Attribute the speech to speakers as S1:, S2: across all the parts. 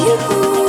S1: you.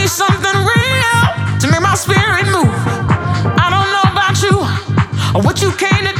S1: need something real to make my spirit move. I don't know about you or what you
S2: came to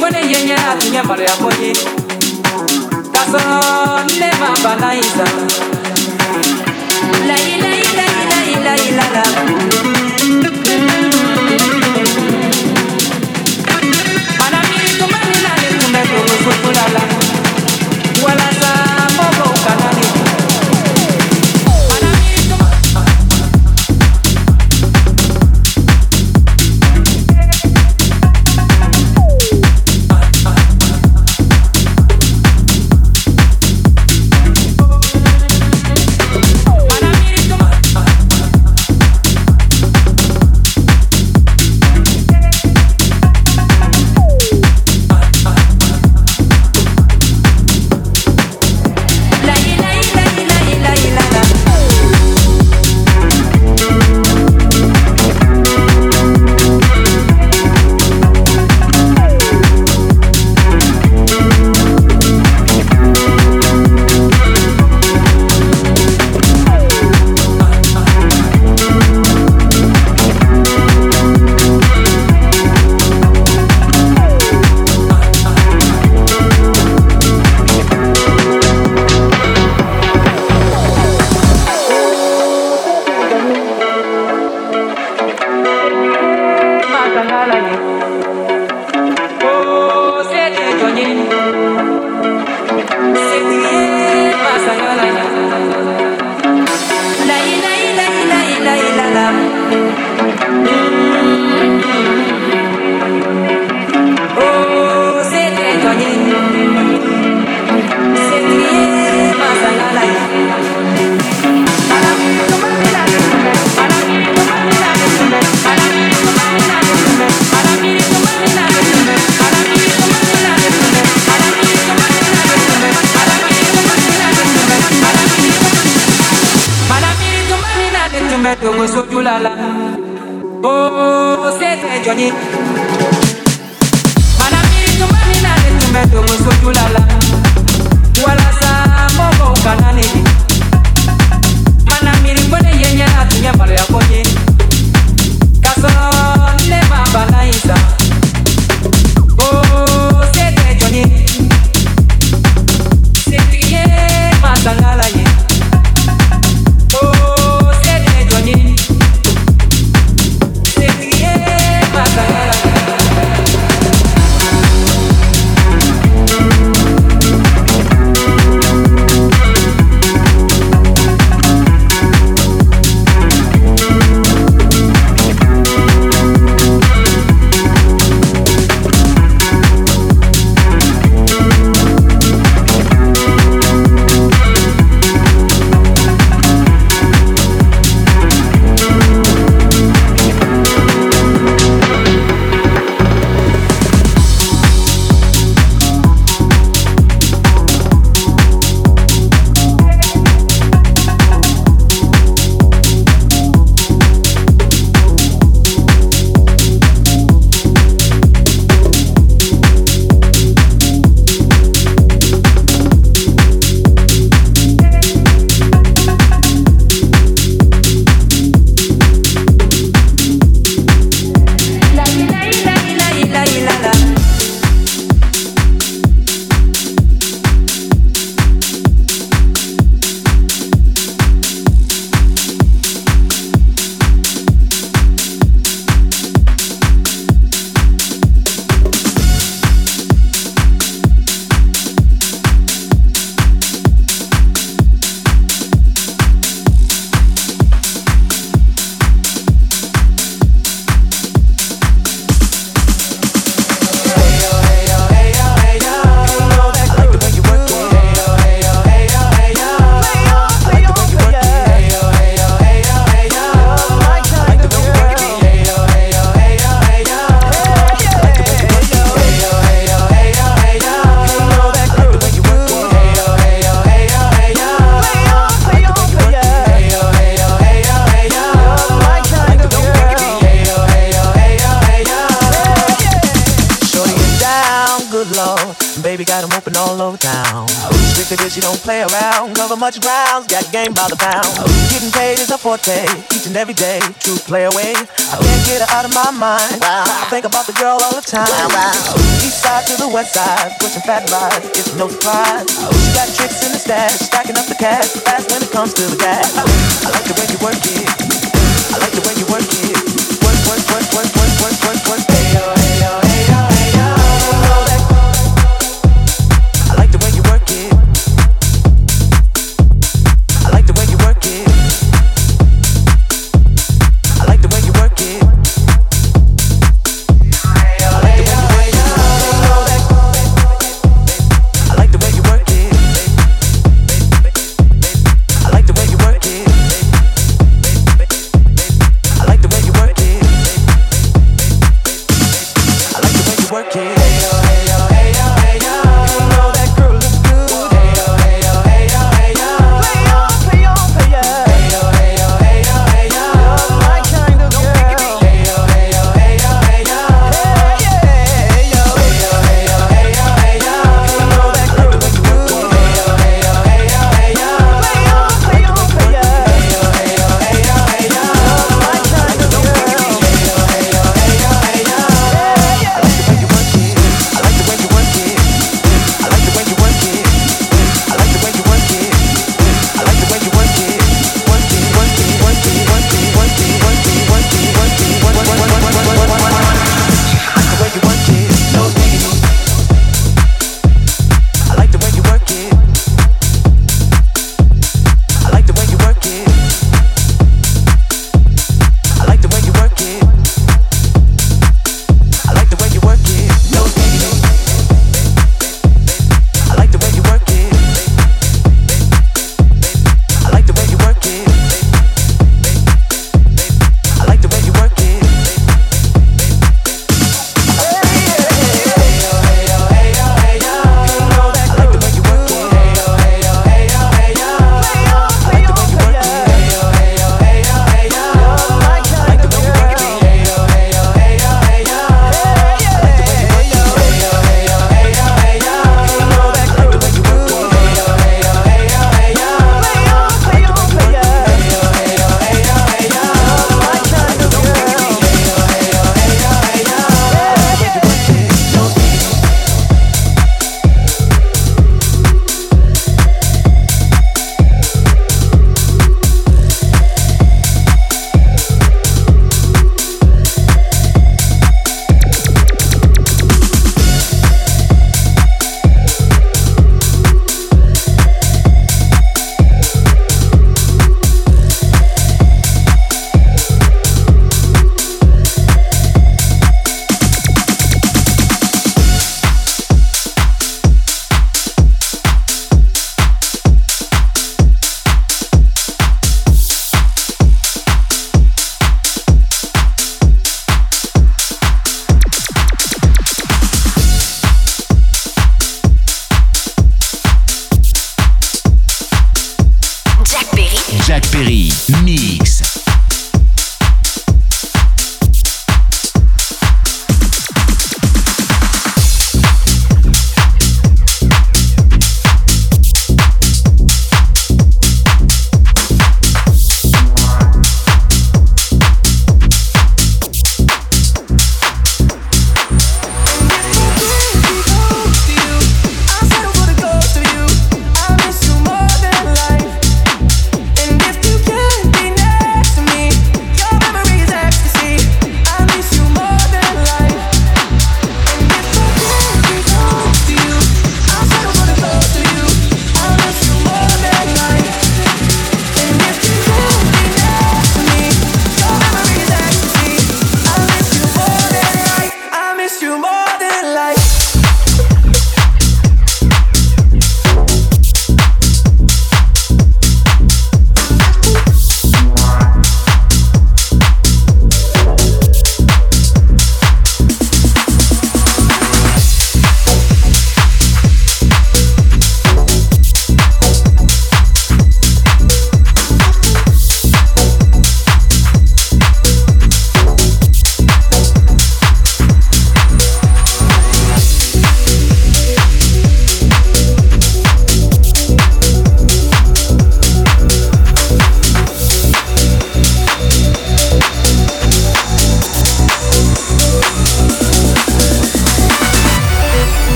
S3: mbone yenye atunyambalo ya bonye kaso nema banaiza lailailailailailalala sete
S4: Cover grounds, got game by the pound. Oh, getting paid is a forte, each and every day. True play away. I can't get her out of my mind. I think about the girl all the time. East oh, east side to the west side, pushing fat rides, it's no surprise. Oh, she got tricks in the stash, stacking up the cash, fast when it comes to the gas. I like the way you work it.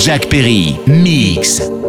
S5: Jack Perry, Mix.